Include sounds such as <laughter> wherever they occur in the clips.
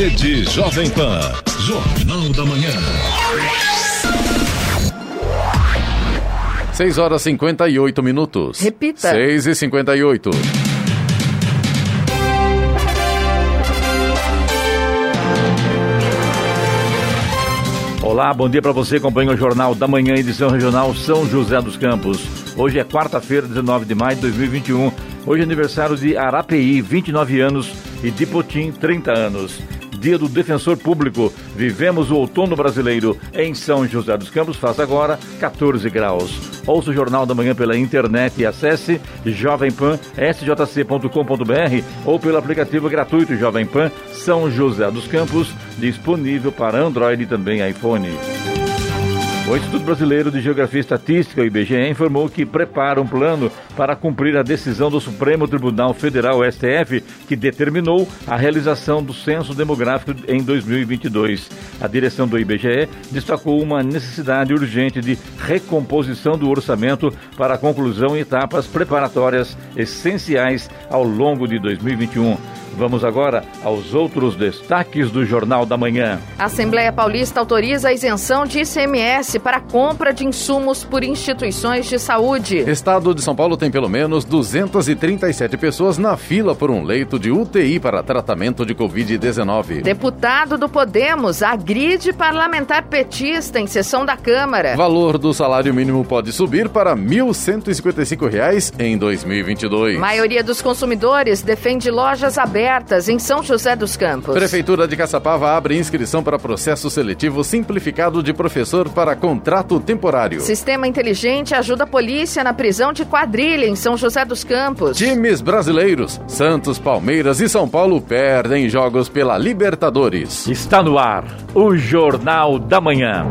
Rede Jovem Pan. Jornal da Manhã. 6 horas 58 minutos. Repita. 6 e 58. Olá, bom dia para você. Acompanha o Jornal da Manhã, edição regional São José dos Campos. Hoje é quarta-feira, 19 de maio de 2021. Hoje é aniversário de Arapeí, 29 anos, e de Potim, 30 anos. Dia do Defensor Público. Vivemos o outono brasileiro em São José dos Campos. Faz agora 14 graus. Ouça o Jornal da Manhã pela internet e acesse jovempan.sjc.com.br ou pelo aplicativo gratuito Jovem Pan São José dos Campos, disponível para Android e também iPhone. O Instituto Brasileiro de Geografia e Estatística, o IBGE, informou que prepara um plano para cumprir a decisão do Supremo Tribunal Federal, STF, que determinou a realização do censo demográfico em 2022. A direção do IBGE destacou uma necessidade urgente de recomposição do orçamento para a conclusão em etapas preparatórias essenciais ao longo de 2021. Vamos agora aos outros destaques do Jornal da Manhã. A Assembleia Paulista autoriza a isenção de ICMS para a compra de insumos por instituições de saúde. Estado de São Paulo tem pelo menos 237 pessoas na fila por um leito de UTI para tratamento de Covid-19. Deputado do Podemos agride parlamentar petista em sessão da Câmara. Valor do salário mínimo pode subir para R$ 1.155 em 2022. Maioria dos consumidores defende lojas abertas em São José dos Campos. Prefeitura de Caçapava abre inscrição para processo seletivo simplificado de professor para contrato temporário. Sistema inteligente ajuda a polícia na prisão de quadrilha em São José dos Campos. Times brasileiros, Santos, Palmeiras e São Paulo perdem jogos pela Libertadores. Está no ar o Jornal da Manhã.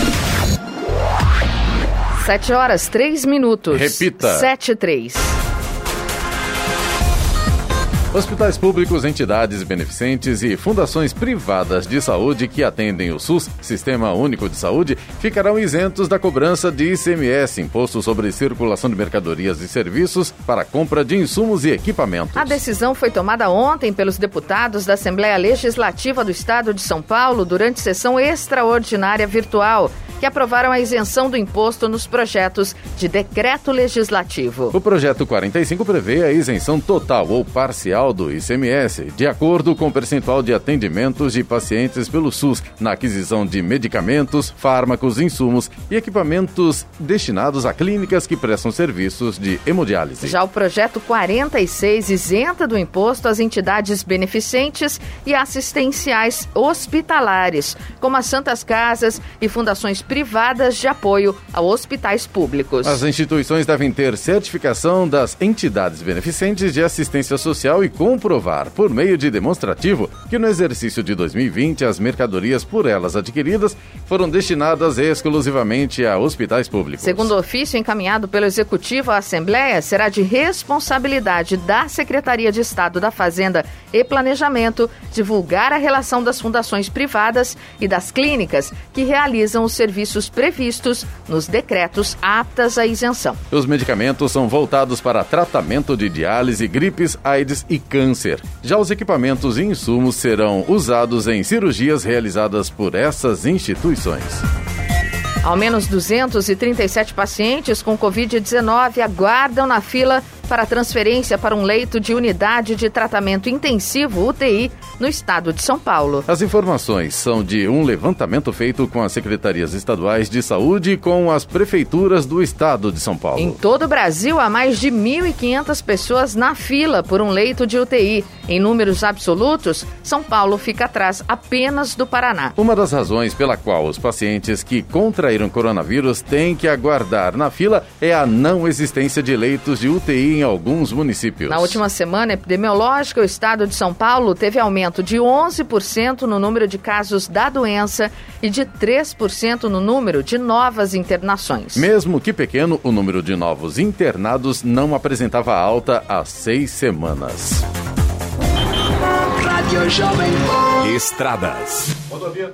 Sete horas, três minutos. Repita. Sete, três. Hospitais públicos, entidades beneficentes e fundações privadas de saúde que atendem o SUS, Sistema Único de Saúde, ficarão isentos da cobrança de ICMS, Imposto sobre Circulação de Mercadorias e Serviços, para compra de insumos e equipamentos. A decisão foi tomada ontem pelos deputados da Assembleia Legislativa do Estado de São Paulo durante sessão extraordinária virtual, que aprovaram a isenção do imposto nos projetos de decreto legislativo. O projeto 45 prevê a isenção total ou parcial do ICMS, de acordo com o percentual de atendimentos de pacientes pelo SUS na aquisição de medicamentos, fármacos, insumos e equipamentos destinados a clínicas que prestam serviços de hemodiálise. Já o projeto 46 isenta do imposto as entidades beneficentes e assistenciais hospitalares, como as Santas Casas e fundações privadas de apoio a hospitais públicos. As instituições devem ter certificação das entidades beneficentes de assistência social e comprovar, por meio de demonstrativo, que no exercício de 2020 as mercadorias por elas adquiridas foram destinadas exclusivamente a hospitais públicos. Segundo o ofício encaminhado pelo Executivo à Assembleia, será de responsabilidade da Secretaria de Estado da Fazenda e Planejamento divulgar a relação das fundações privadas e das clínicas que realizam os serviços previstos nos decretos aptas à isenção. Os medicamentos são voltados para tratamento de diálise, gripes, AIDS e câncer. Já os equipamentos e insumos serão usados em cirurgias realizadas por essas instituições. Ao menos 237 pacientes com Covid-19 aguardam na fila para transferência para um leito de unidade de tratamento intensivo UTI no estado de São Paulo. As informações são de um levantamento feito com as secretarias estaduais de saúde e com as prefeituras do estado de São Paulo. Em todo o Brasil, há mais de 1.500 pessoas na fila por um leito de UTI, Em números absolutos, São Paulo fica atrás apenas do Paraná. Uma das razões pela qual os pacientes que contraíram coronavírus têm que aguardar na fila é a não existência de leitos de UTI em alguns municípios. Na última semana epidemiológica, o estado de São Paulo teve aumento de 11% no número de casos da doença e de 3% no número de novas internações. Mesmo que pequeno, o número de novos internados não apresentava alta há seis semanas. Estradas. Rodovia.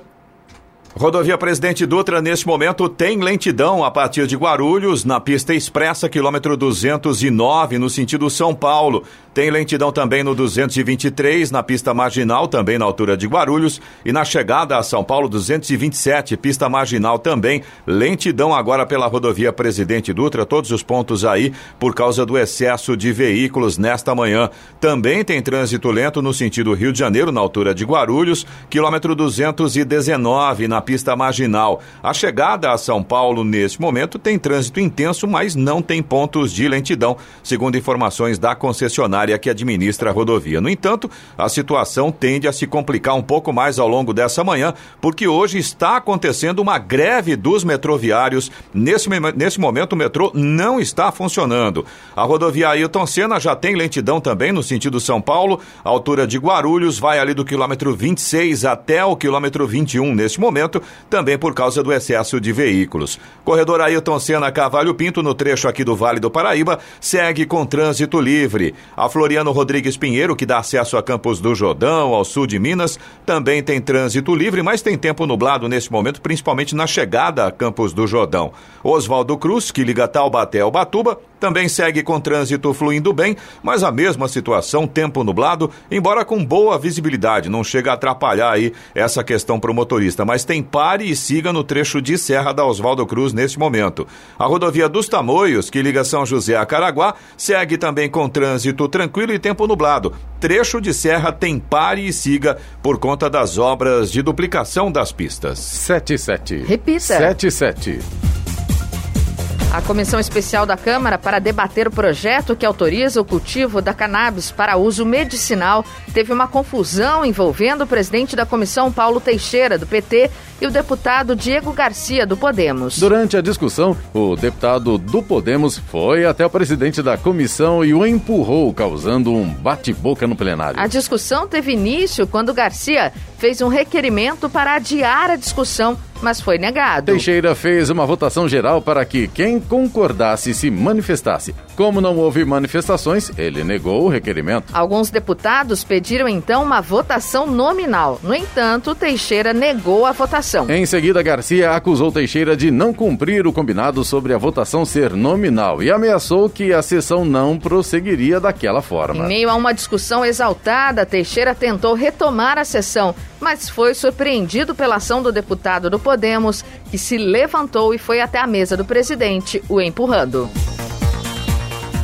Rodovia Presidente Dutra, neste momento, tem lentidão a partir de Guarulhos, na pista expressa, quilômetro 209, no sentido São Paulo. Tem lentidão também no 223, na pista marginal, também na altura de Guarulhos. E na chegada a São Paulo, 227, pista marginal também. Lentidão agora pela rodovia Presidente Dutra, todos os pontos aí, por causa do excesso de veículos nesta manhã. Também tem trânsito lento no sentido Rio de Janeiro, na altura de Guarulhos, quilômetro 219, na pista marginal. A chegada a São Paulo, neste momento, tem trânsito intenso, mas não tem pontos de lentidão, segundo informações da concessionária que administra a rodovia. No entanto, a situação tende a se complicar um pouco mais ao longo dessa manhã, porque hoje está acontecendo uma greve dos metroviários. Nesse, nesse momento, o metrô não está funcionando. A rodovia Ailton Senna já tem lentidão também no sentido São Paulo, altura de Guarulhos, vai ali do quilômetro 26 até o quilômetro 21 neste momento, também por causa do excesso de veículos. Corredor Ailton Senna Cavalho Pinto, no trecho aqui do Vale do Paraíba, segue com trânsito livre. A Floriano Rodrigues Pinheiro, que dá acesso a Campos do Jordão, ao sul de Minas, também tem trânsito livre, mas tem tempo nublado nesse momento, principalmente na chegada a Campos do Jordão. Oswaldo Cruz, que liga Taubaté ao Batuba, também segue com trânsito fluindo bem, mas a mesma situação, tempo nublado, embora com boa visibilidade, não chega a atrapalhar aí essa questão para o motorista, mas tem pare e siga no trecho de Serra da Oswaldo Cruz neste momento. A rodovia dos Tamoios, que liga São José a Caraguá, segue também com trânsito tranquilo e tempo nublado. Trecho de serra tem pare e siga por conta das obras de duplicação das pistas. 77. Repita. 77. A Comissão Especial da Câmara para debater o projeto que autoriza o cultivo da cannabis para uso medicinal teve uma confusão envolvendo o presidente da comissão, Paulo Teixeira, do PT, e o deputado Diego Garcia, do Podemos. Durante a discussão, o deputado do Podemos foi até o presidente da comissão e o empurrou, causando um bate-boca no plenário. A discussão teve início quando Garcia fez um requerimento para adiar a discussão mas foi negado. Teixeira fez uma votação geral para que quem concordasse se manifestasse. Como não houve manifestações, ele negou o requerimento. Alguns deputados pediram então uma votação nominal. No entanto, Teixeira negou a votação. Em seguida, Garcia acusou Teixeira de não cumprir o combinado sobre a votação ser nominal e ameaçou que a sessão não prosseguiria daquela forma. Em meio a uma discussão exaltada, Teixeira tentou retomar a sessão, mas foi surpreendido pela ação do deputado do Podemos, que se levantou e foi até a mesa do presidente, o empurrando.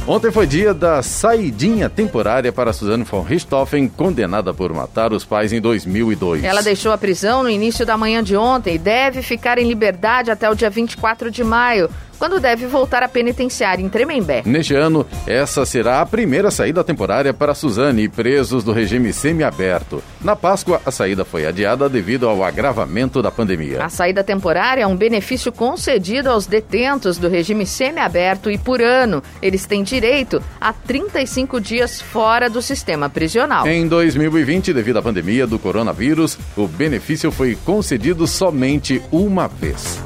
Ontem foi dia da saidinha temporária para Suzane von Richthofen, condenada por matar os pais em 2002. Ela deixou a prisão no início da manhã de ontem e deve ficar em liberdade até o dia 24 de maio quando deve voltar à penitenciária em Tremembé. Neste ano, essa será a primeira saída temporária para Suzane e presos do regime semiaberto. Na Páscoa, a saída foi adiada devido ao agravamento da pandemia. A saída temporária é um benefício concedido aos detentos do regime semiaberto e por ano. Eles têm direito a 35 dias fora do sistema prisional. Em 2020, devido à pandemia do coronavírus, o benefício foi concedido somente uma vez.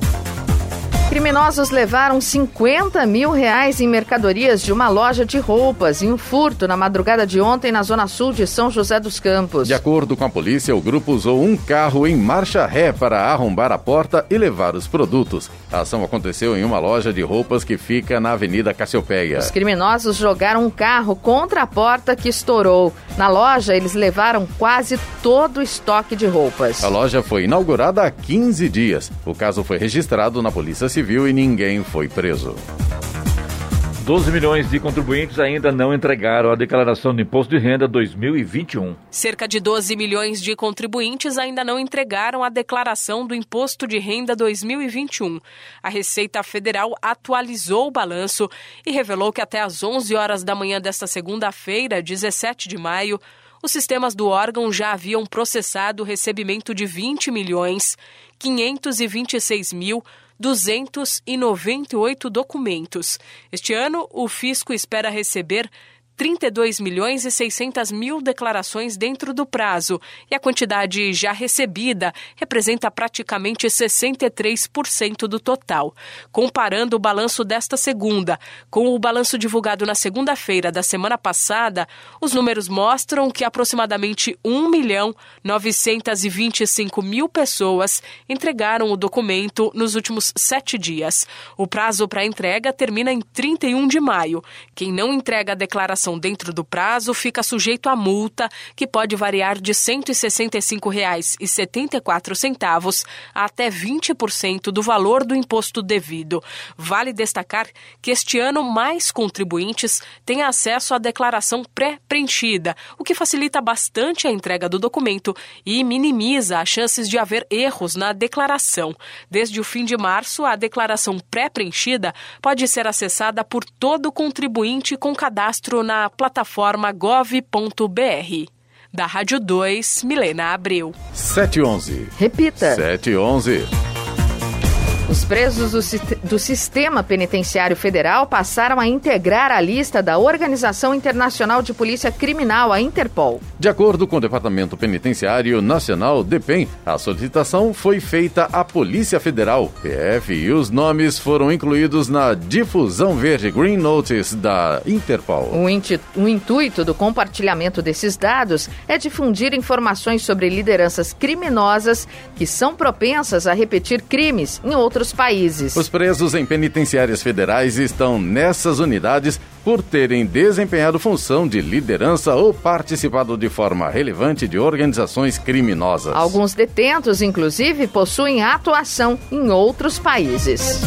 Criminosos levaram 50 mil reais em mercadorias de uma loja de roupas em um furto na madrugada de ontem na zona sul de São José dos Campos. De acordo com a polícia, o grupo usou um carro em marcha ré para arrombar a porta e levar os produtos. A ação aconteceu em uma loja de roupas que fica na Avenida Cassiopeia. Os criminosos jogaram um carro contra a porta que estourou. Na loja, eles levaram quase todo o estoque de roupas. A loja foi inaugurada há 15 dias. O caso foi registrado na Polícia Civil Civil e ninguém foi preso. 12 milhões de contribuintes ainda não entregaram a declaração do Imposto de Renda 2021. Cerca de 12 milhões de contribuintes ainda não entregaram a declaração do Imposto de Renda 2021. A Receita Federal atualizou o balanço e revelou que até às 11 horas da manhã desta segunda-feira, 17 de maio, os sistemas do órgão já haviam processado o recebimento de 20 milhões 526 mil 298 documentos. Este ano, o fisco espera receber 32 milhões e 600 mil declarações dentro do prazo, e a quantidade já recebida representa praticamente 63% do total. Comparando o balanço desta segunda com o balanço divulgado na segunda-feira da semana passada, os números mostram que aproximadamente 1 milhão 925 mil pessoas entregaram o documento nos últimos sete dias. O prazo para entrega termina em 31 de maio. Quem não entrega a declaração dentro do prazo fica sujeito a multa, que pode variar de R$ 165,74 a até 20% do valor do imposto devido. Vale destacar que este ano mais contribuintes têm acesso à declaração pré-preenchida, o que facilita bastante a entrega do documento e minimiza as chances de haver erros na declaração. Desde o fim de março, a declaração pré-preenchida pode ser acessada por todo contribuinte com cadastro na plataforma gov.br. Da Rádio 2, Milena Abreu. 711. Repita. 711. Os presos do, do, Sistema Penitenciário Federal passaram a integrar a lista da Organização Internacional de Polícia Criminal, a Interpol. De acordo com o Departamento Penitenciário Nacional, DEPEN, a solicitação foi feita à Polícia Federal, PF, e os nomes foram incluídos na difusão verde Green Notice da Interpol. O, o intuito do compartilhamento desses dados é difundir informações sobre lideranças criminosas que são propensas a repetir crimes em outros países. Os presos em penitenciárias federais estão nessas unidades por terem desempenhado função de liderança ou participado de forma relevante de organizações criminosas. Alguns detentos, inclusive, possuem atuação em outros países.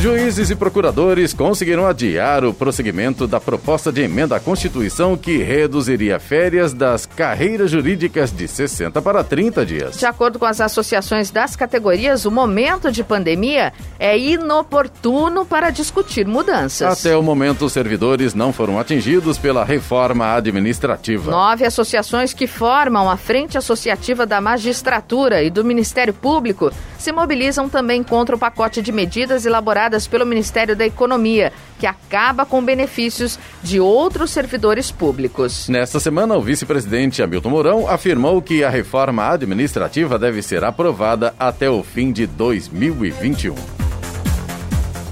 Juízes e procuradores conseguiram adiar o prosseguimento da proposta de emenda à Constituição que reduziria férias das carreiras jurídicas de 60 para 30 dias. De acordo com as associações das categorias, o momento de pandemia é inoportuno para discutir mudanças. Até o momento, os servidores não foram atingidos pela reforma administrativa. Nove associações que formam a Frente Associativa da Magistratura e do Ministério Público se mobilizam também contra o pacote de medidas elaboradas pelo Ministério da Economia, que acaba com benefícios de outros servidores públicos. Nesta semana, o vice-presidente Hamilton Mourão afirmou que a reforma administrativa deve ser aprovada até o fim de 2021.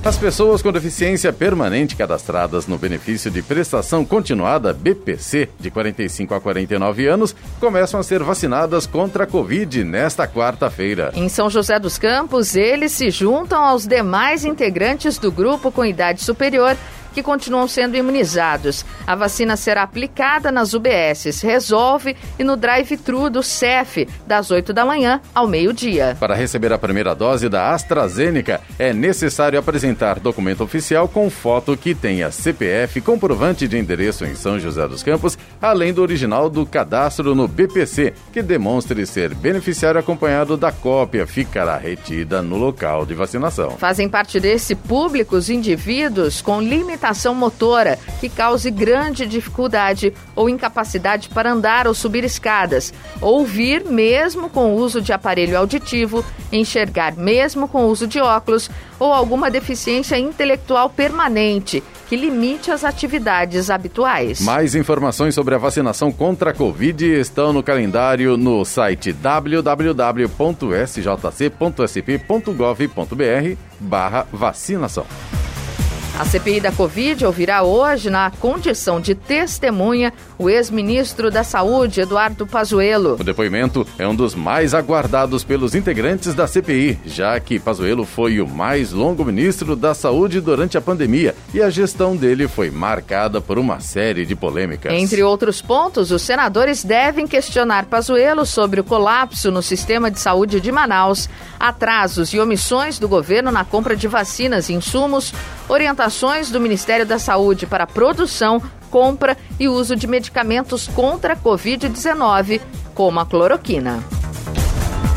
As pessoas com deficiência permanente cadastradas no benefício de prestação continuada BPC de 45 a 49 anos começam a ser vacinadas contra a Covid nesta quarta-feira. Em São José dos Campos, eles se juntam aos demais integrantes do grupo com idade superior que continuam sendo imunizados. A vacina será aplicada nas UBSs Resolve e no drive-thru do CEF, das 8 da manhã ao meio-dia. Para receber a primeira dose da AstraZeneca, é necessário apresentar documento oficial com foto que tenha CPF, comprovante de endereço em São José dos Campos, além do original do cadastro no BPC, que demonstre ser beneficiário acompanhado da cópia, ficará retida no local de vacinação. Fazem parte desse público os indivíduos com limitações limitação motora que cause grande dificuldade ou incapacidade para andar ou subir escadas, ouvir mesmo com o uso de aparelho auditivo, enxergar mesmo com o uso de óculos ou alguma deficiência intelectual permanente que limite as atividades habituais. Mais informações sobre a vacinação contra a Covid estão no calendário no site www.sjc.sp.gov.br barra vacinação. A CPI da Covid ouvirá hoje, na condição de testemunha, o ex-ministro da Saúde, Eduardo Pazuello. O depoimento é um dos mais aguardados pelos integrantes da CPI, já que Pazuello foi o mais longo ministro da Saúde durante a pandemia e a gestão dele foi marcada por uma série de polêmicas. Entre outros pontos, os senadores devem questionar Pazuello sobre o colapso no sistema de saúde de Manaus, atrasos e omissões do governo na compra de vacinas e insumos, orientações do Ministério da Saúde para produção, compra e uso de medicamentos contra a Covid-19, como a cloroquina.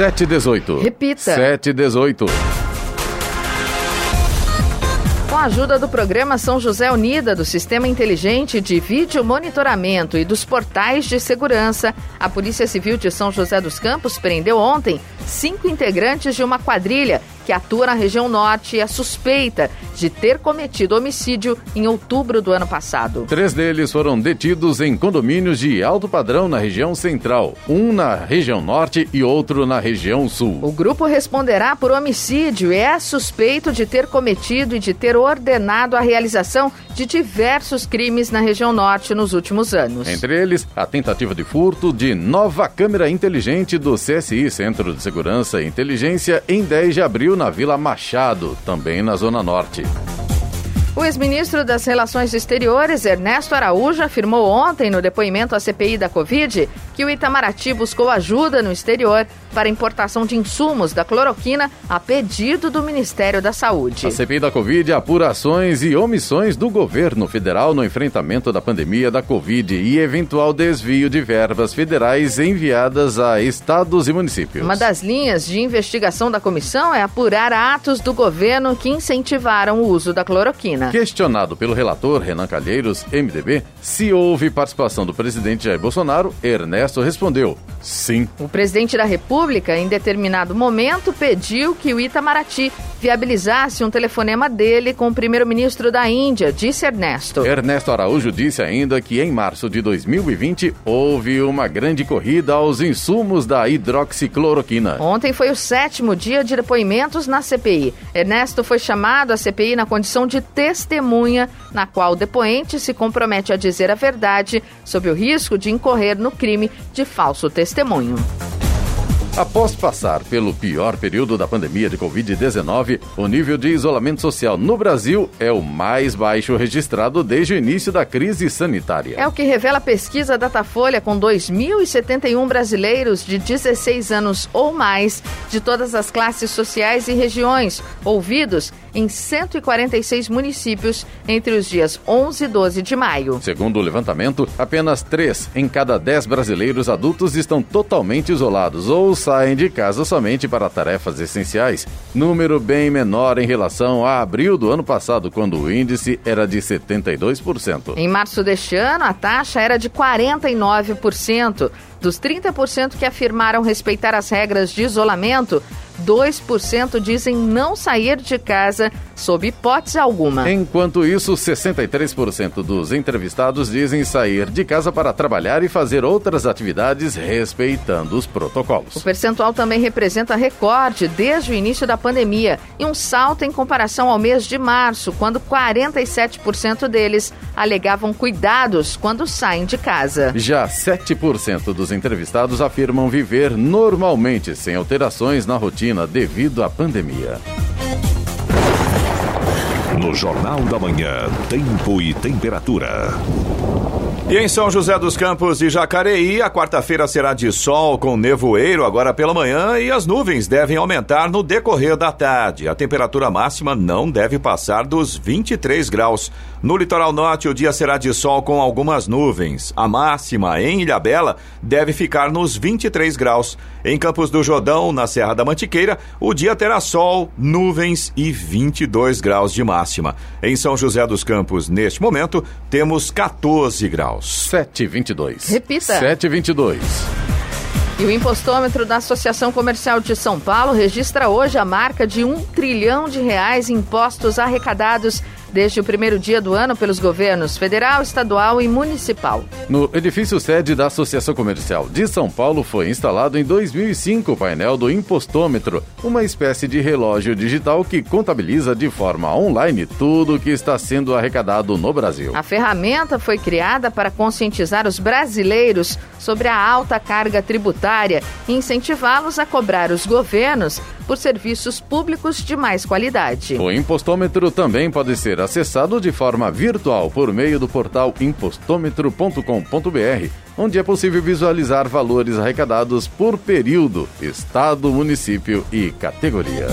Sete dezoito. Repita. Sete dezoito. Com a ajuda do programa São José Unida, do Sistema Inteligente de Vídeo Monitoramento e dos portais de segurança, a Polícia Civil de São José dos Campos prendeu ontem cinco integrantes de uma quadrilha que atua na região norte e é suspeita de ter cometido homicídio em outubro do ano passado. Três deles foram detidos em condomínios de alto padrão na região central, um na região norte e outro na região sul. O grupo responderá por homicídio e é suspeito de ter cometido e de ter ordenado a realização de diversos crimes na região norte nos últimos anos. Entre eles, a tentativa de furto de nova câmera inteligente do CSI, Centro de Segurança e Inteligência, em 10 de abril na Vila Machado, também na Zona Norte. O ex-ministro das Relações Exteriores, Ernesto Araújo, afirmou ontem no depoimento à CPI da Covid que o Itamaraty buscou ajuda no exterior para importação de insumos da cloroquina a pedido do Ministério da Saúde. A CPI da Covid apura ações e omissões do governo federal no enfrentamento da pandemia da Covid e eventual desvio de verbas federais enviadas a estados e municípios. Uma das linhas de investigação da comissão é apurar atos do governo que incentivaram o uso da cloroquina. Questionado pelo relator Renan Calheiros, MDB, se houve participação do presidente Jair Bolsonaro, Ernesto respondeu: sim. O presidente da República, em determinado momento, pediu que o Itamaraty viabilizasse um telefonema dele com o primeiro-ministro da Índia, disse Ernesto. Ernesto Araújo disse ainda que em março de 2020 houve uma grande corrida aos insumos da hidroxicloroquina. Ontem foi o sétimo dia de depoimentos na CPI. Ernesto foi chamado à CPI na condição de testemunha, na qual o depoente se compromete a dizer a verdade sob o risco de incorrer no crime de falso testemunho. Após passar pelo pior período da pandemia de Covid-19, o nível de isolamento social no Brasil é o mais baixo registrado desde o início da crise sanitária. É o que revela a pesquisa Datafolha com 2.071 brasileiros de 16 anos ou mais de todas as classes sociais e regiões, ouvidos em 146 municípios entre os dias 11 e 12 de maio. Segundo o levantamento, apenas 3 em cada 10 brasileiros adultos estão totalmente isolados ou saem de casa somente para tarefas essenciais, número bem menor em relação a abril do ano passado, quando o índice era de 72%. Em março deste ano, a taxa era de 49%. Dos 30% que afirmaram respeitar as regras de isolamento, 2% dizem não sair de casa sob hipótese alguma. Enquanto isso, 63% dos entrevistados dizem sair de casa para trabalhar e fazer outras atividades respeitando os protocolos. O percentual também representa recorde desde o início da pandemia e um salto em comparação ao mês de março, quando 47% deles alegavam cuidados quando saem de casa. Já 7% dos entrevistados afirmam viver normalmente, sem alterações na rotina devido à pandemia. No Jornal da Manhã, Tempo e Temperatura. E em São José dos Campos e Jacareí, a quarta-feira será de sol com nevoeiro agora pela manhã e as nuvens devem aumentar no decorrer da tarde. A temperatura máxima não deve passar dos 23 graus. No litoral norte, o dia será de sol com algumas nuvens. A máxima em Ilhabela deve ficar nos 23 graus. Em Campos do Jordão, na Serra da Mantiqueira, o dia terá sol, nuvens e 22 graus de máxima. Em São José dos Campos, neste momento, temos 14 graus. 722. Repita. 722. E o impostômetro da Associação Comercial de São Paulo registra hoje a marca de um trilhão de reais em impostos arrecadados desde o primeiro dia do ano pelos governos federal, estadual e municipal. No edifício sede da Associação Comercial de São Paulo foi instalado em 2005 o painel do impostômetro, uma espécie de relógio digital que contabiliza de forma online tudo o que está sendo arrecadado no Brasil. A ferramenta foi criada para conscientizar os brasileiros sobre a alta carga tributária e incentivá-los a cobrar os governos por serviços públicos de mais qualidade. O impostômetro também pode ser acessado de forma virtual por meio do portal impostômetro.com.br, onde é possível visualizar valores arrecadados por período, estado, município e categoria.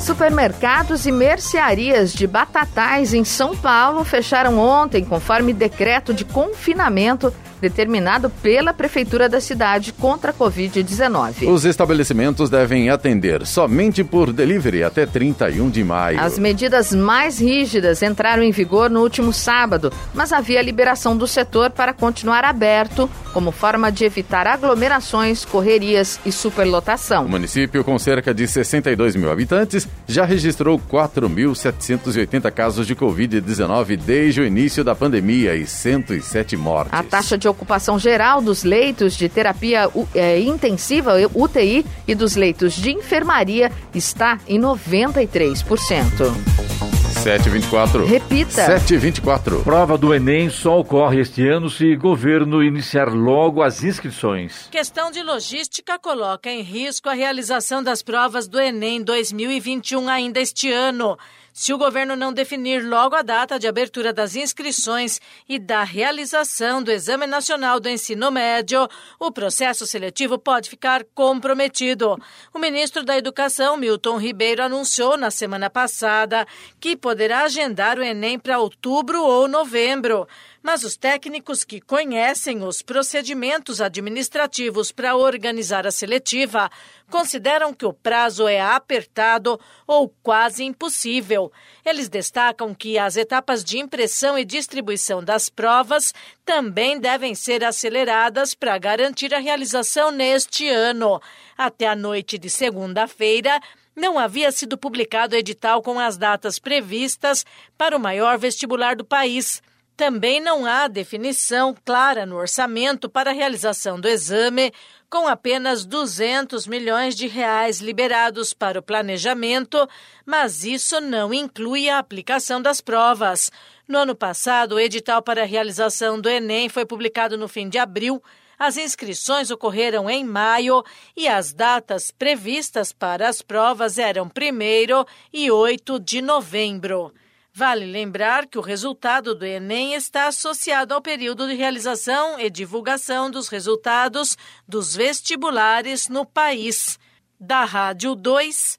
Supermercados e mercearias de Batatais em São Paulo fecharam ontem, conforme decreto de confinamento determinado pela Prefeitura da cidade contra a Covid-19. Os estabelecimentos devem atender somente por delivery até 31 de maio. As medidas mais rígidas entraram em vigor no último sábado, mas havia liberação do setor para continuar aberto, como forma de evitar aglomerações, correrias e superlotação. O município, com cerca de 62 mil habitantes, já registrou 4.780 casos de Covid-19 desde o início da pandemia e 107 mortes. A taxa de ocupação geral dos leitos de terapia é, intensiva, UTI, e dos leitos de enfermaria está em 93%. 724. Repita. 724. Prova do Enem só ocorre este ano se o governo iniciar logo as inscrições. Questão de logística coloca em risco a realização das provas do Enem 2021 ainda este ano. Se o governo não definir logo a data de abertura das inscrições e da realização do Exame Nacional do Ensino Médio, o processo seletivo pode ficar comprometido. O ministro da Educação, Milton Ribeiro, anunciou na semana passada que poderá agendar o Enem para outubro ou novembro mas os técnicos que conhecem os procedimentos administrativos para organizar a seletiva consideram que o prazo é apertado ou quase impossível. Eles destacam que as etapas de impressão e distribuição das provas também devem ser aceleradas para garantir a realização neste ano. Até a noite de segunda-feira, não havia sido publicado edital com as datas previstas para o maior vestibular do país. Também não há definição clara no orçamento para a realização do exame, com apenas 200 milhões de reais liberados para o planejamento, mas isso não inclui a aplicação das provas. No ano passado, o edital para a realização do Enem foi publicado no fim de abril. As inscrições ocorreram em maio e as datas previstas para as provas eram 1 e 8 de novembro. Vale lembrar que o resultado do Enem está associado ao período de realização e divulgação dos resultados dos vestibulares no país. Da Rádio 2,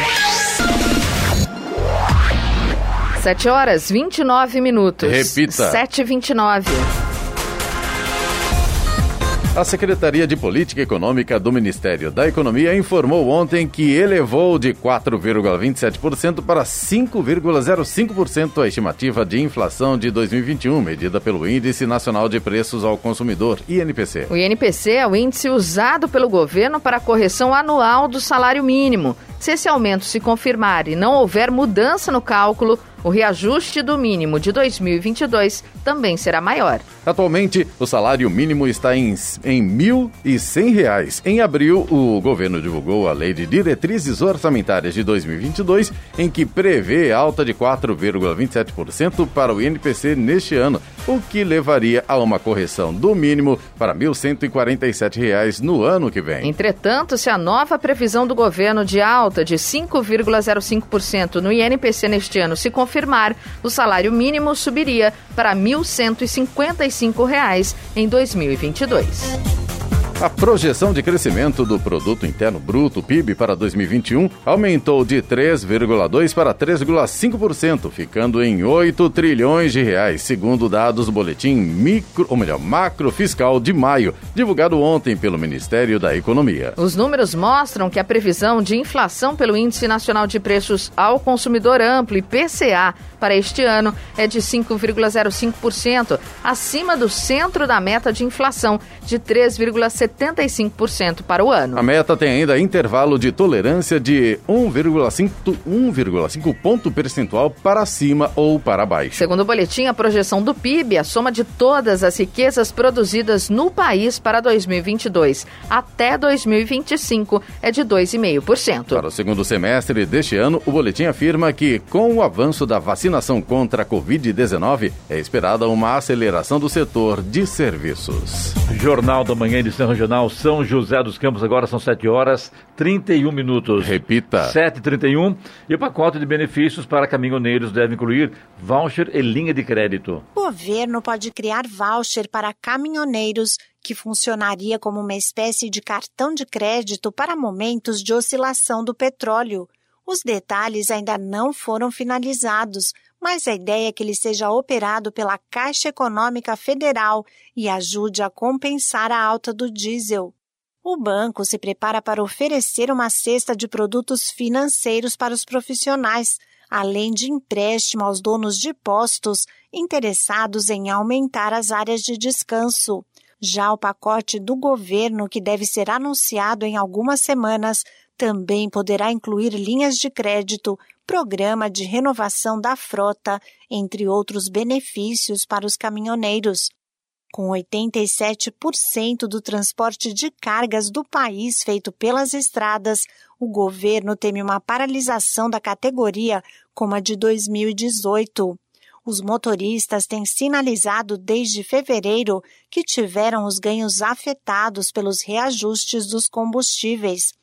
7 horas 29 minutos. Repita. 7 e 29 A Secretaria de Política Econômica do Ministério da Economia informou ontem que elevou de 4,27% para 5,05% a estimativa de inflação de 2021, medida pelo Índice Nacional de Preços ao Consumidor, INPC. O INPC é o índice usado pelo governo para a correção anual do salário mínimo. Se esse aumento se confirmar e não houver mudança no cálculo, o reajuste do mínimo de 2022 também será maior. Atualmente, o salário mínimo está em, em R$ 1.100. Em abril, o governo divulgou a Lei de Diretrizes Orçamentárias de 2022, em que prevê alta de 4,27% para o INPC neste ano, o que levaria a uma correção do mínimo para R$ 1.147 no ano que vem. Entretanto, se a nova previsão do governo de alta de 5,05% no INPC neste ano se confirmar, o salário mínimo subiria para R$ 1.155 em 2022. A projeção de crescimento do produto interno bruto PIB para 2021 aumentou de 3,2 para 3,5%, ficando em 8 trilhões de reais, segundo dados do boletim micro, ou melhor, macro fiscal de maio, divulgado ontem pelo Ministério da Economia. Os números mostram que a previsão de inflação pelo Índice Nacional de Preços ao Consumidor Amplo IPCA para este ano é de 5,05%, acima do centro da meta de inflação de 3,75% para o ano. A meta tem ainda intervalo de tolerância de 1,5 ponto percentual para cima ou para baixo. Segundo o boletim, a projeção do PIB, a soma de todas as riquezas produzidas no país para 2022 até 2025 é de 2,5%. Para o segundo semestre deste ano, o boletim afirma que, com o avanço da vacinação contra a Covid-19, é esperada uma aceleração do setor de serviços. Jornal da Manhã, edição regional São José dos Campos, agora são 7 horas 31 minutos. Repita. 7h31. E o pacote de benefícios para caminhoneiros deve incluir voucher e linha de crédito. O governo pode criar voucher para caminhoneiros que funcionaria como uma espécie de cartão de crédito para momentos de oscilação do petróleo. Os detalhes ainda não foram finalizados, mas a ideia é que ele seja operado pela Caixa Econômica Federal e ajude a compensar a alta do diesel. O banco se prepara para oferecer uma cesta de produtos financeiros para os profissionais, além de empréstimo aos donos de postos interessados em aumentar as áreas de descanso. Já o pacote do governo, que deve ser anunciado em algumas semanas, também poderá incluir linhas de crédito, programa de renovação da frota, entre outros benefícios para os caminhoneiros. Com 87% do transporte de cargas do país feito pelas estradas, o governo teme uma paralisação da categoria como a de 2018. Os motoristas têm sinalizado desde fevereiro que tiveram os ganhos afetados pelos reajustes dos combustíveis.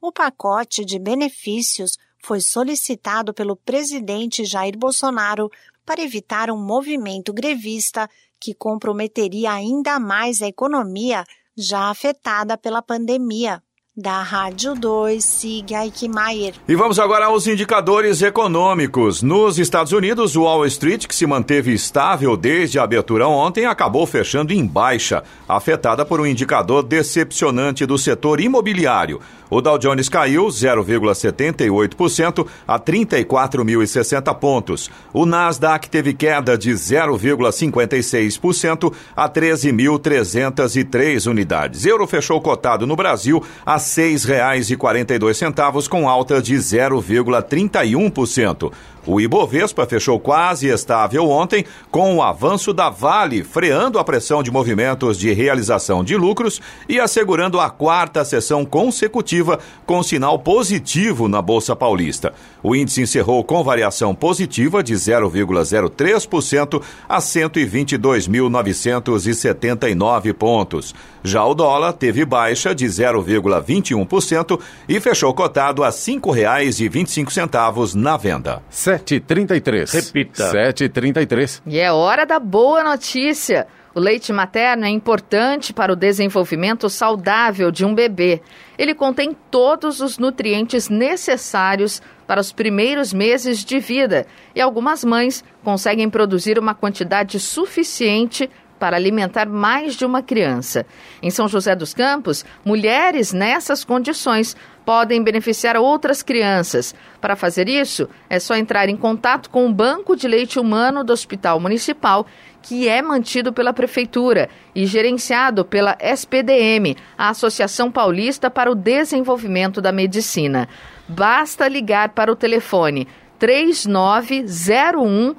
O pacote de benefícios foi solicitado pelo presidente Jair Bolsonaro para evitar um movimento grevista que comprometeria ainda mais a economia já afetada pela pandemia. Da Rádio 2, siga Aikmaier. E vamos agora aos indicadores econômicos. Nos Estados Unidos, o Wall Street, que se manteve estável desde a abertura ontem, acabou fechando em baixa, afetada por um indicador decepcionante do setor imobiliário. O Dow Jones caiu 0,78% a 34.060 pontos. O Nasdaq teve queda de 0,56% a 13.303 unidades. Euro fechou cotado no Brasil a R$ 6,42 com alta de 0,31%. O Ibovespa fechou quase estável ontem, com o avanço da Vale, freando a pressão de movimentos de realização de lucros e assegurando a quarta sessão consecutiva com sinal positivo na Bolsa Paulista. O índice encerrou com variação positiva de 0,03% a 122.979 pontos. Já o dólar teve baixa de 0,21% e fechou cotado a R$ 5,25 na venda. 7h33. Repita. 7h33. E é hora da boa notícia. O leite materno é importante para o desenvolvimento saudável de um bebê. Ele contém todos os nutrientes necessários para os primeiros meses de vida e algumas mães conseguem produzir uma quantidade suficiente para alimentar mais de uma criança. Em São José dos Campos, mulheres nessas condições podem beneficiar outras crianças. Para fazer isso, é só entrar em contato com o Banco de Leite Humano do Hospital Municipal, que é mantido pela Prefeitura e gerenciado pela SPDM, a Associação Paulista para o Desenvolvimento da Medicina. Basta ligar para o telefone 3901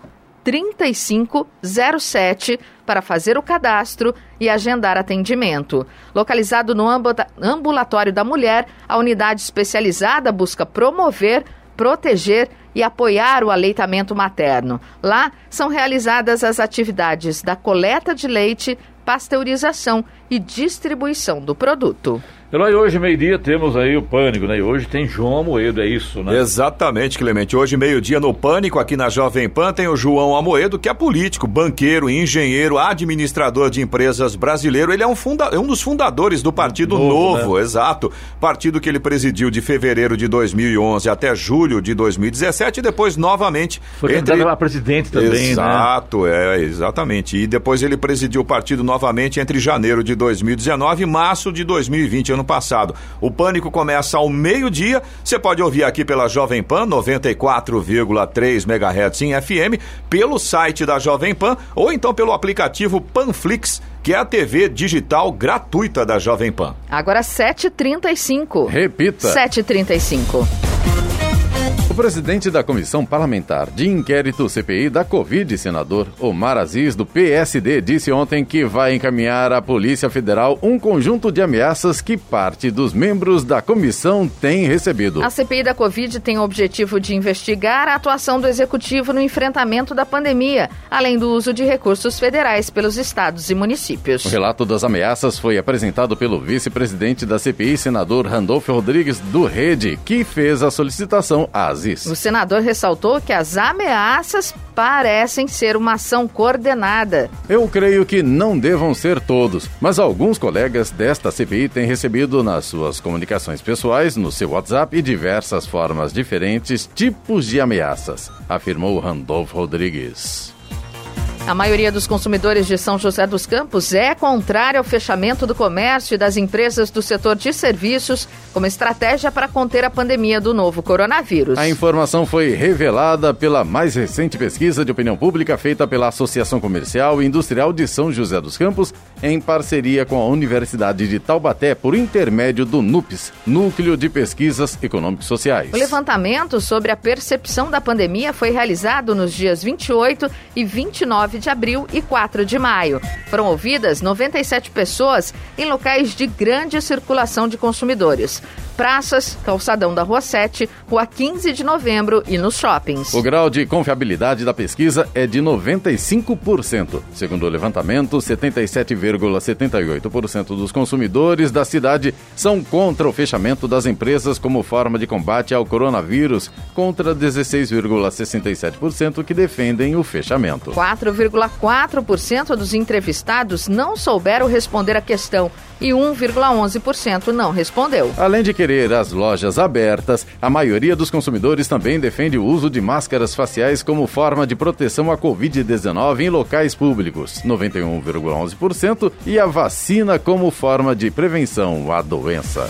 3507 para fazer o cadastro e agendar atendimento. Localizado no ambulatório da mulher, a unidade especializada busca promover, proteger e apoiar o aleitamento materno. Lá são realizadas as atividades da coleta de leite, pasteurização e distribuição do produto. Eloy, hoje, meio-dia, temos aí o Pânico, né? E hoje tem João Amoedo, é isso, né? Exatamente, Clemente. Hoje, meio-dia, no Pânico, aqui na Jovem Pan, tem o João Amoedo, que é político, banqueiro, engenheiro, administrador de empresas brasileiro. Ele é um, funda é um dos fundadores do Partido Novo, Novo né? exato. Partido que ele presidiu de fevereiro de 2011 até julho de 2017 e depois, novamente... Foi entre... a presidente também, né? Exato, né? é, exatamente. E depois ele presidiu o partido novamente entre janeiro de 2019 e março de 2020, ano passado. O Pânico começa ao meio-dia. Você pode ouvir aqui pela Jovem Pan 94,3 MHz em FM, pelo site da Jovem Pan ou então pelo aplicativo Panflix que é a TV digital gratuita da Jovem Pan. Agora 7h35. Repita. 7h35. O presidente da Comissão Parlamentar de Inquérito CPI da Covid, senador Omar Aziz, do PSD, disse ontem que vai encaminhar à Polícia Federal um conjunto de ameaças que parte dos membros da comissão tem recebido. A CPI da Covid tem o objetivo de investigar a atuação do executivo no enfrentamento da pandemia, além do uso de recursos federais pelos estados e municípios. O relato das ameaças foi apresentado pelo vice-presidente da CPI, senador Randolfo Rodrigues do Rede, que fez a solicitação às O senador ressaltou que as ameaças parecem ser uma ação coordenada. Eu creio que não devam ser todos, mas alguns colegas desta CPI têm recebido nas suas comunicações pessoais, no seu WhatsApp e diversas formas diferentes tipos de ameaças, afirmou Randolfo Rodrigues. A maioria dos consumidores de São José dos Campos é contrária ao fechamento do comércio e das empresas do setor de serviços como estratégia para conter a pandemia do novo coronavírus. A informação foi revelada pela mais recente pesquisa de opinião pública feita pela Associação Comercial e Industrial de São José dos Campos, em parceria com a Universidade de Taubaté, por intermédio do NUPES, Núcleo de Pesquisas Econômicos Sociais. O levantamento sobre a percepção da pandemia foi realizado nos dias 28 e 29 de abril e 4 de maio. Foram ouvidas 97 pessoas em locais de grande circulação de consumidores praças, calçadão da Rua 7, Rua 15 de Novembro e nos shoppings. O grau de confiabilidade da pesquisa é de 95%. Segundo o levantamento, 77,78% dos consumidores da cidade são contra o fechamento das empresas como forma de combate ao coronavírus, contra 16,67% que defendem o fechamento. 4,4% dos entrevistados não souberam responder a questão e 1,11% não respondeu. Além de querer as lojas abertas, a maioria dos consumidores também defende o uso de máscaras faciais como forma de proteção à Covid-19 em locais públicos, 91,11%, e a vacina como forma de prevenção à doença.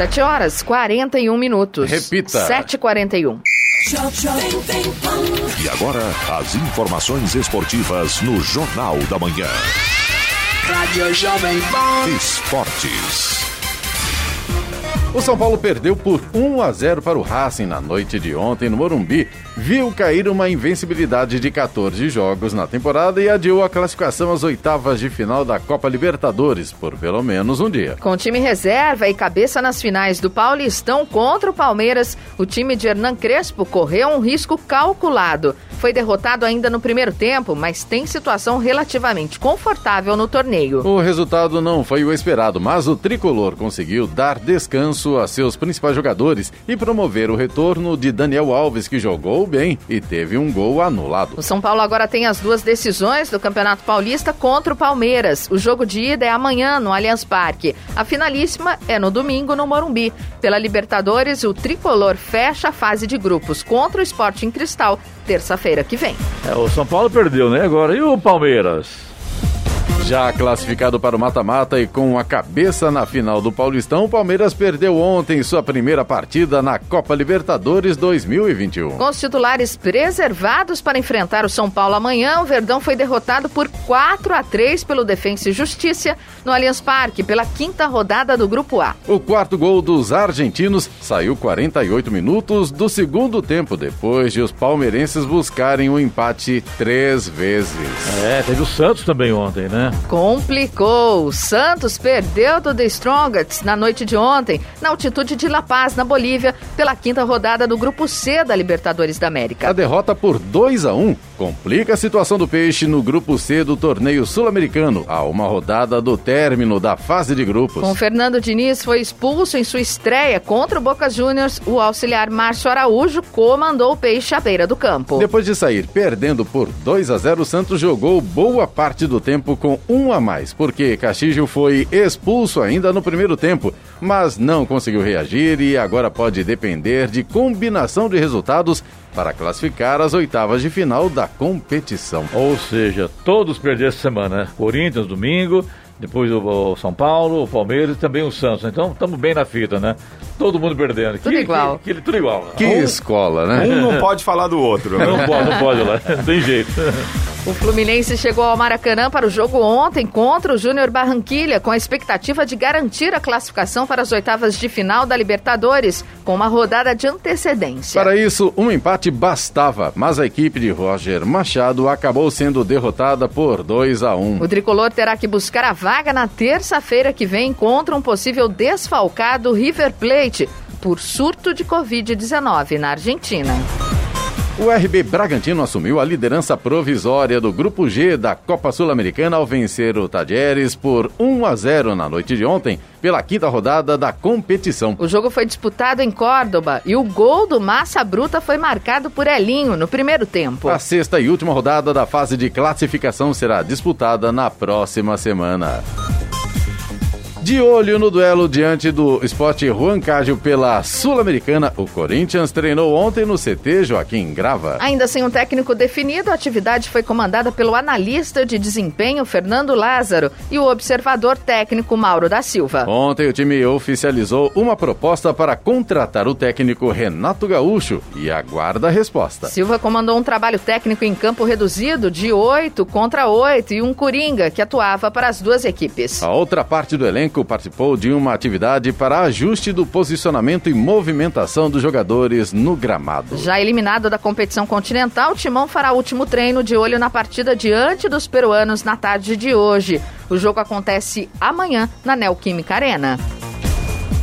7 horas 41 minutos. Repita. 7h41. E agora, as informações esportivas no Jornal da Manhã. Rádio Jovem Pan. Esportes. O São Paulo perdeu por 1 a 0 para o Racing na noite de ontem no Morumbi viu cair uma invencibilidade de 14 jogos na temporada e adiou a classificação às oitavas de final da Copa Libertadores por pelo menos um dia. Com time reserva e cabeça nas finais do Paulistão contra o Palmeiras, o time de Hernan Crespo correu um risco calculado. Foi derrotado ainda no primeiro tempo, mas tem situação relativamente confortável no torneio. O resultado não foi o esperado, mas o tricolor conseguiu dar descanso a seus principais jogadores e promover o retorno de Daniel Alves, que jogou bem e teve um gol anulado. O São Paulo agora tem as duas decisões do Campeonato Paulista contra o Palmeiras. O jogo de ida é amanhã no Allianz Parque. A finalíssima é no domingo no Morumbi. Pela Libertadores, o tricolor fecha a fase de grupos contra o Sporting Cristal terça-feira que vem. É, o São Paulo perdeu, né? Agora e o Palmeiras? Já classificado para o mata-mata e com a cabeça na final do Paulistão, o Palmeiras perdeu ontem sua primeira partida na Copa Libertadores 2021. Com os titulares preservados para enfrentar o São Paulo amanhã, o Verdão foi derrotado por 4 a 3 pelo Defensa e Justiça no Allianz Parque pela quinta rodada do Grupo A. O quarto gol dos argentinos saiu 48 minutos do segundo tempo, depois de os palmeirenses buscarem o um empate três vezes. É, teve o Santos também ontem, né? Complicou. O Santos perdeu do The Strongest na noite de ontem, na altitude de La Paz, na Bolívia, pela quinta rodada do Grupo C da Libertadores da América. A derrota por 2 a 1 complica a situação do Peixe no Grupo C do torneio sul-americano, a uma rodada do término da fase de grupos. Com Fernando Diniz foi expulso em sua estreia contra o Boca Juniors, o auxiliar Márcio Araújo comandou o Peixe à beira do campo. Depois de sair perdendo por 2 a 0, o Santos jogou boa parte do tempo com um a mais, porque Castillo foi expulso ainda no primeiro tempo, mas não conseguiu reagir e agora pode depender de combinação de resultados para classificar as oitavas de final da competição. Ou seja, todos perderam essa semana, né? Corinthians domingo, depois o São Paulo, o Palmeiras e também o Santos. Então estamos bem na fita, né? Todo mundo perdendo. Tudo que, igual. Que, que, tudo igual. Que um, escola, né? <laughs> Um não pode falar do outro. Né? Não pode, não pode lá. Não tem jeito. <laughs> O Fluminense chegou ao Maracanã para o jogo ontem contra o Júnior Barranquilha, com a expectativa de garantir a classificação para as oitavas de final da Libertadores, com uma rodada de antecedência. Para isso, um empate bastava, mas a equipe de Roger Machado acabou sendo derrotada por 2 a 1. O tricolor terá que buscar a vaga na terça-feira que vem contra um possível desfalcado River Plate por surto de Covid-19 na Argentina. O RB Bragantino assumiu a liderança provisória do Grupo G da Copa Sul-Americana ao vencer o Tadieres por 1 a 0 na noite de ontem, pela quinta rodada da competição. O jogo foi disputado em Córdoba e o gol do Massa Bruta foi marcado por Elinho no primeiro tempo. A sexta e última rodada da fase de classificação será disputada na próxima semana. De olho no duelo diante do Sport Juan Cádio pela Sul-Americana, o Corinthians treinou ontem no CT Joaquim Grava. Ainda sem um técnico definido, a atividade foi comandada pelo analista de desempenho Fernando Lázaro e o observador técnico Mauro da Silva. Ontem o time oficializou uma proposta para contratar o técnico Renato Gaúcho e aguarda a resposta. Silva comandou um trabalho técnico em campo reduzido de 8 contra 8 e um Coringa que atuava para as duas equipes. A outra parte do elenco elenco participou de uma atividade para ajuste do posicionamento e movimentação dos jogadores no gramado. Já eliminado da competição continental, Timão fará último treino de olho na partida diante dos peruanos na tarde de hoje. O jogo acontece amanhã na Neoquímica Arena.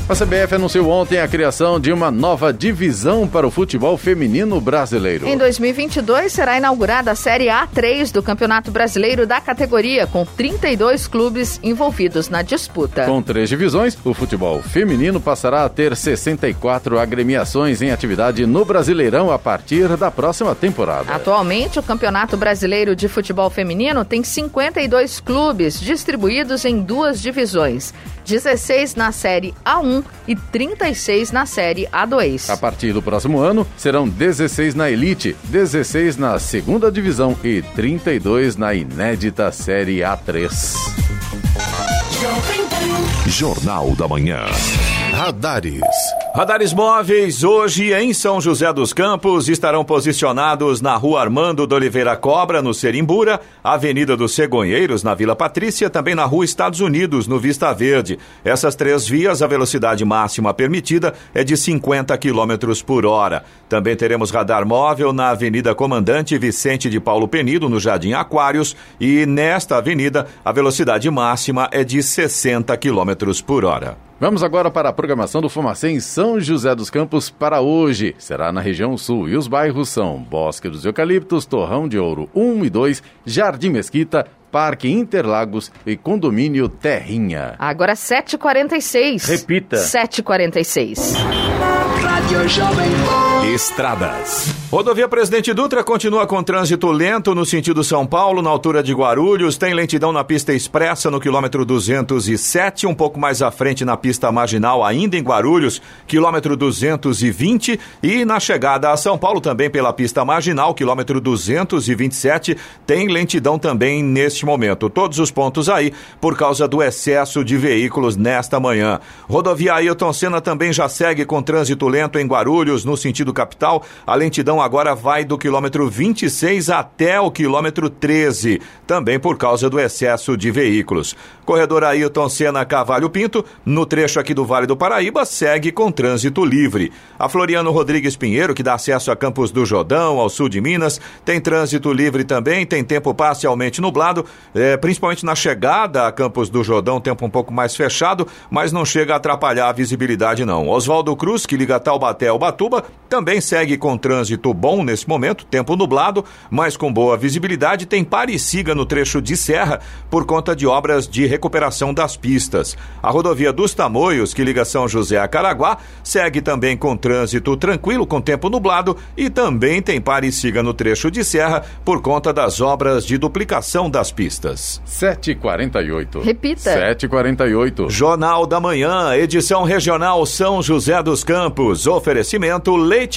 A CBF anunciou ontem a criação de uma nova divisão para o futebol feminino brasileiro. Em 2022 será inaugurada a Série A3 do Campeonato Brasileiro da categoria, com 32 clubes envolvidos na disputa. Com três divisões, o futebol feminino passará a ter 64 agremiações em atividade no Brasileirão a partir da próxima temporada. Atualmente, o Campeonato Brasileiro de Futebol Feminino tem 52 clubes distribuídos em duas divisões. 16 na Série A1 e 36 na Série A2. A partir do próximo ano, serão 16 na Elite, 16 na Segunda Divisão e 32 na inédita Série A3. Jornal da Manhã. Radares. Radares móveis hoje em São José dos Campos estarão posicionados na Rua Armando de Oliveira Cobra, no Serimbura, Avenida dos Cegonheiros, na Vila Patrícia, também na Rua Estados Unidos, no Vista Verde. Essas três vias, a velocidade máxima permitida é de 50 km por hora. Também teremos radar móvel na Avenida Comandante Vicente de Paulo Penido, no Jardim Aquários, e nesta avenida a velocidade máxima é de 60 km por hora. Vamos agora para a programação do Fumacê em São José dos Campos para hoje. Será na região sul e os bairros são Bosque dos Eucaliptos, Torrão de Ouro 1 e 2, Jardim Mesquita, Parque Interlagos e Condomínio Terrinha. Agora 7h46. Repita. 7h46. Rádio Jovem Pan. Estradas. Rodovia Presidente Dutra continua com trânsito lento no sentido São Paulo, na altura de Guarulhos. Tem lentidão na pista expressa no quilômetro 207, um pouco mais à frente na pista marginal, ainda em Guarulhos, quilômetro 220. E na chegada a São Paulo, também pela pista marginal, quilômetro 227, tem lentidão também neste momento. Todos os pontos aí por causa do excesso de veículos nesta manhã. Rodovia Ailton Senna também já segue com trânsito lento em Guarulhos, no sentido capital. A lentidão agora vai do quilômetro 26 até o quilômetro 13, também por causa do excesso de veículos. Corredor Ailton Senna Cavalho Pinto, no trecho aqui do Vale do Paraíba, segue com trânsito livre. A Floriano Rodrigues Pinheiro, que dá acesso a Campos do Jordão, ao sul de Minas, tem trânsito livre também, tem tempo parcialmente nublado, é, principalmente na chegada a Campos do Jordão, tempo um pouco mais fechado, mas não chega a atrapalhar a visibilidade não. Oswaldo Cruz, que liga Taubaté ao Batuba, também segue com trânsito bom nesse momento, tempo nublado, mas com boa visibilidade, tem Parisiga no trecho de serra por conta de obras de recuperação das pistas. A rodovia dos Tamoios, que liga São José a Caraguá, segue também com trânsito tranquilo, com tempo nublado, e também tem pare e siga no trecho de serra por conta das obras de duplicação das pistas. 7h48. Repita. 7h48. Jornal da Manhã, edição regional São José dos Campos. Oferecimento Leite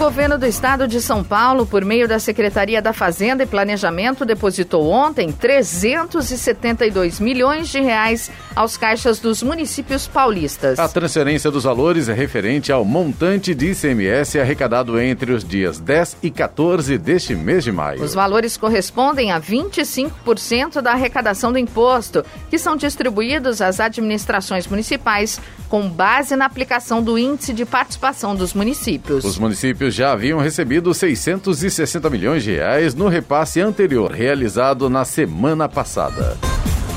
O governo do estado de São Paulo, por meio da Secretaria da Fazenda e Planejamento, depositou ontem 372 milhões de reais aos caixas dos municípios paulistas. A transferência dos valores é referente ao montante de ICMS arrecadado entre os dias 10 e 14 deste mês de maio. Os valores correspondem a 25% da arrecadação do imposto, que são distribuídos às administrações municipais com base na aplicação do índice de participação dos municípios. Os municípios já haviam recebido 660 milhões de reais no repasse anterior, realizado na semana passada.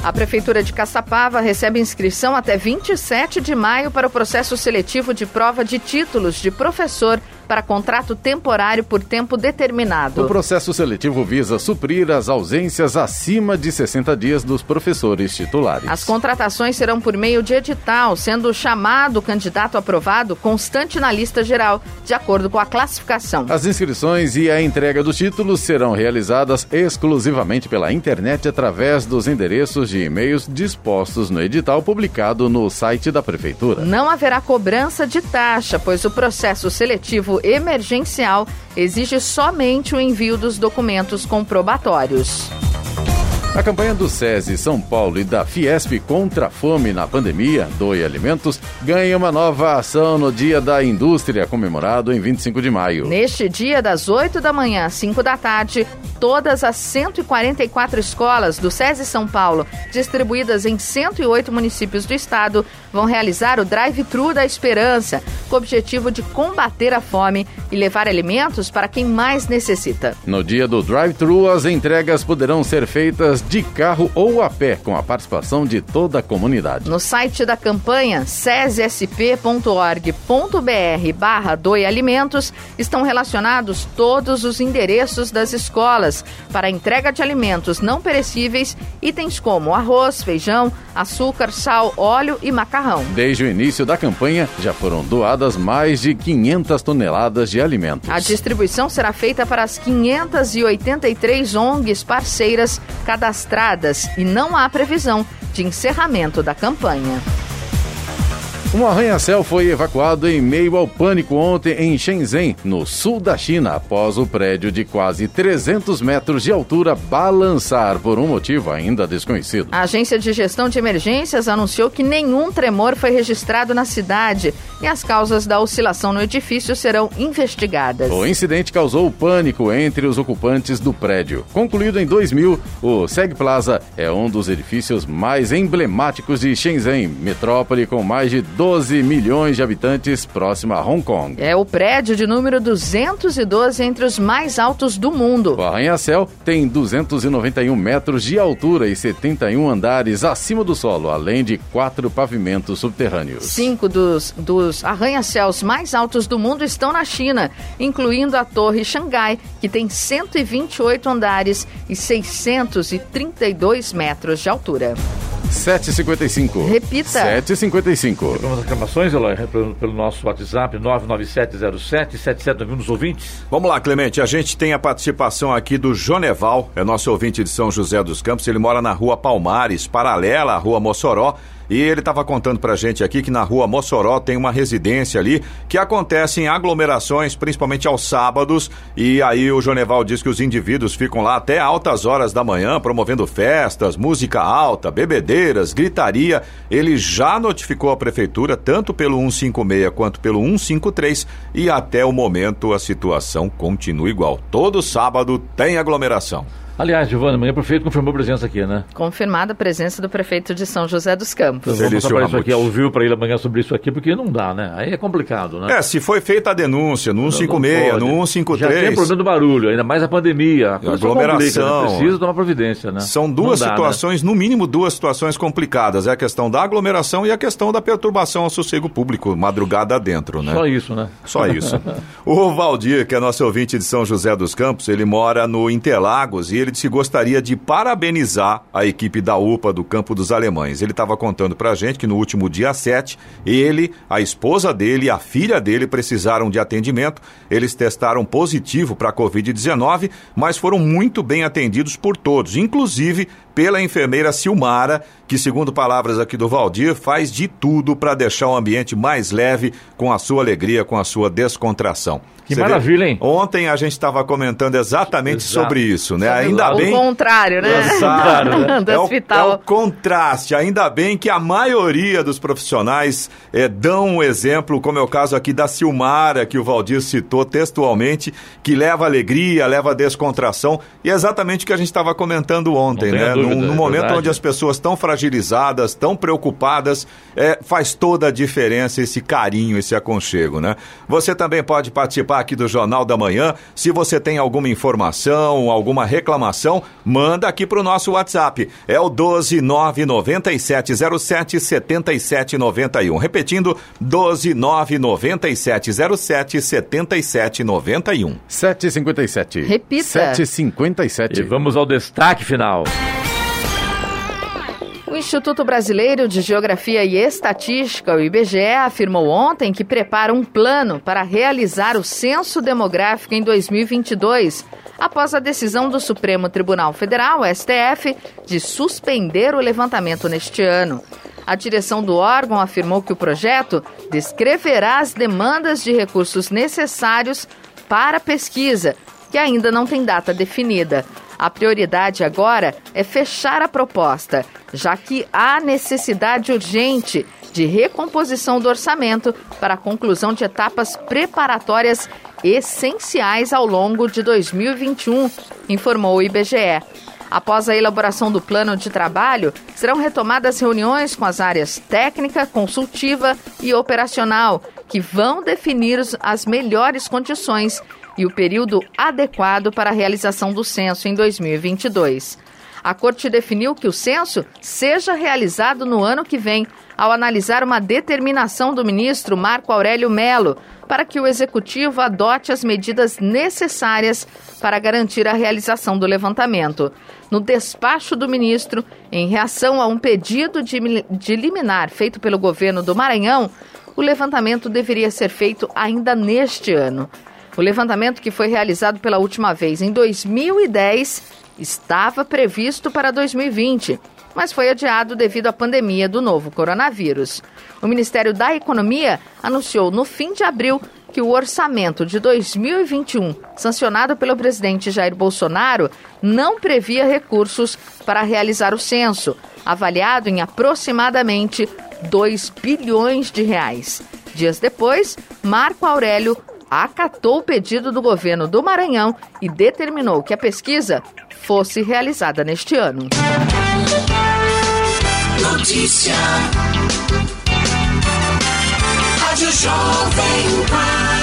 A Prefeitura de Caçapava recebe inscrição até 27 de maio para o processo seletivo de prova de títulos de professor para contrato temporário por tempo determinado. O processo seletivo visa suprir as ausências acima de 60 dias dos professores titulares. As contratações serão por meio de edital, sendo chamado o candidato aprovado constante na lista geral, de acordo com a classificação. As inscrições e a entrega dos títulos serão realizadas exclusivamente pela internet através dos endereços de e-mails dispostos no edital publicado no site da Prefeitura. Não haverá cobrança de taxa, pois o processo seletivo emergencial exige somente o envio dos documentos comprobatórios. A campanha do SESI São Paulo e da Fiesp contra a fome na pandemia, Doe Alimentos, ganha uma nova ação no Dia da Indústria, comemorado em 25 de maio. Neste dia, das 8 da manhã às 5 da tarde, todas as 144 escolas do SESI São Paulo, distribuídas em 108 municípios do estado, vão realizar o Drive-Thru da Esperança, com o objetivo de combater a fome e levar alimentos para quem mais necessita. No dia do Drive-Thru, as entregas poderão ser feitas de carro ou a pé, com a participação de toda a comunidade. No site da campanha cesesp.org.br barra Doe Alimentos estão relacionados todos os endereços das escolas para a entrega de alimentos não perecíveis, itens como arroz, feijão, açúcar, sal, óleo e macarrão. Desde o início da campanha, já foram doadas mais de 500 toneladas de alimentos. A distribuição será feita para as 583 ONGs parceiras cadastradas e não há previsão de encerramento da campanha. Um arranha-céu foi evacuado em meio ao pânico ontem em Shenzhen, no sul da China, após o prédio de quase 300 metros de altura balançar por um motivo ainda desconhecido. A Agência de Gestão de Emergências anunciou que nenhum tremor foi registrado na cidade e as causas da oscilação no edifício serão investigadas. O incidente causou pânico entre os ocupantes do prédio. Concluído em 2000, o Seg Plaza é um dos edifícios mais emblemáticos de Shenzhen, metrópole com mais de 12 milhões de habitantes, próximo a Hong Kong. É o prédio de número 212 entre os mais altos do mundo. O arranha-céu tem 291 metros de altura e 71 andares acima do solo, além de quatro pavimentos subterrâneos. Cinco dos, dos arranha-céus mais altos do mundo estão na China, incluindo a Torre Xangai, que tem 128 andares e 632 metros de altura. 7h55. Repita. 7h55. Vamos às reclamações, Eloy, pelo, pelo nosso WhatsApp, 99707-7791 dos ouvintes. Vamos lá, Clemente. A gente tem a participação aqui do Joneval, é nosso ouvinte de São José dos Campos. Ele mora na rua Palmares, paralela à rua Mossoró. E ele estava contando pra gente aqui que na rua Mossoró tem uma residência ali que acontecem aglomerações, principalmente aos sábados. E aí o Joneval diz que os indivíduos ficam lá até altas horas da manhã, promovendo festas, música alta, bebedeiras, gritaria. Ele já notificou a prefeitura, tanto pelo 156 quanto pelo 153, e até o momento a situação continua igual. Todo sábado tem aglomeração. Aliás, Giovana, amanhã o prefeito confirmou a presença aqui, né? Confirmada a presença do prefeito de São José dos Campos. Então, vamos trabalhar isso aqui ao vivo para ele amanhã sobre isso aqui, porque não dá, né? Aí é complicado, né? É, se foi feita a denúncia no 156, no 153. Já tem problema do barulho, ainda mais a pandemia. A aglomeração. Né? Precisa tomar providência, né? São duas dá, situações, né? no mínimo duas situações complicadas. É a questão da aglomeração e a questão da perturbação ao sossego público, madrugada dentro, né? Só isso, né? Só isso. <laughs> o Valdir, que é nosso ouvinte de São José dos Campos, ele mora no Interlagos e ele disse que gostaria de parabenizar a equipe da UPA do Campo dos Alemães. Ele estava contando pra gente que no último dia 7, ele, a esposa dele e a filha dele precisaram de atendimento. Eles testaram positivo para a Covid-19, mas foram muito bem atendidos por todos, inclusive pela enfermeira Silmara, que, segundo palavras aqui do Valdir, faz de tudo para deixar o ambiente mais leve, com a sua alegria, com a sua descontração. Que Você maravilha, vê? hein? Ontem a gente estava comentando exatamente Exato. sobre isso, né? Ainda o bem. O contrário, né? Exato. <laughs> do é, hospital. O, é o contraste. Ainda bem que a maioria dos profissionais é, dão um exemplo, como é o caso aqui da Silmara, que o Valdir citou textualmente, que leva alegria, leva descontração. E é exatamente o que a gente estava comentando ontem, né? Dúvida, no, no momento verdade. onde as pessoas estão fragilizadas, estão preocupadas, é, faz toda a diferença esse carinho, esse aconchego, né? Você também pode participar aqui do Jornal da Manhã. Se você tem alguma informação, alguma reclamação, manda aqui para o nosso WhatsApp. É o 1299707 7791. Repetindo, 1299707 7791. 757. Repita. 757. E vamos ao destaque final. Instituto Brasileiro de Geografia e Estatística, o IBGE, afirmou ontem que prepara um plano para realizar o censo demográfico em 2022, após a decisão do Supremo Tribunal Federal, STF, de suspender o levantamento neste ano. A direção do órgão afirmou que o projeto descreverá as demandas de recursos necessários para a pesquisa, que ainda não tem data definida. A prioridade agora é fechar a proposta, já que há necessidade urgente de recomposição do orçamento para a conclusão de etapas preparatórias essenciais ao longo de 2021, informou o IBGE. Após a elaboração do plano de trabalho, serão retomadas reuniões com as áreas técnica, consultiva e operacional, que vão definir as melhores condições e o período adequado para a realização do censo em 2022. A Corte definiu que o censo seja realizado no ano que vem, ao analisar uma determinação do ministro Marco Aurélio Melo para que o executivo adote as medidas necessárias para garantir a realização do levantamento. No despacho do ministro, em reação a um pedido de, de liminar feito pelo governo do Maranhão, o levantamento deveria ser feito ainda neste ano. O levantamento que foi realizado pela última vez em 2010 estava previsto para 2020, mas foi adiado devido à pandemia do novo coronavírus. O Ministério da Economia anunciou no fim de abril que o orçamento de 2021, sancionado pelo presidente Jair Bolsonaro, não previa recursos para realizar o censo, avaliado em aproximadamente 2 bilhões de reais. Dias depois, Marco Aurélio acatou o pedido do governo do Maranhão e determinou que a pesquisa fosse realizada neste ano. Notícia. Jovem Pan.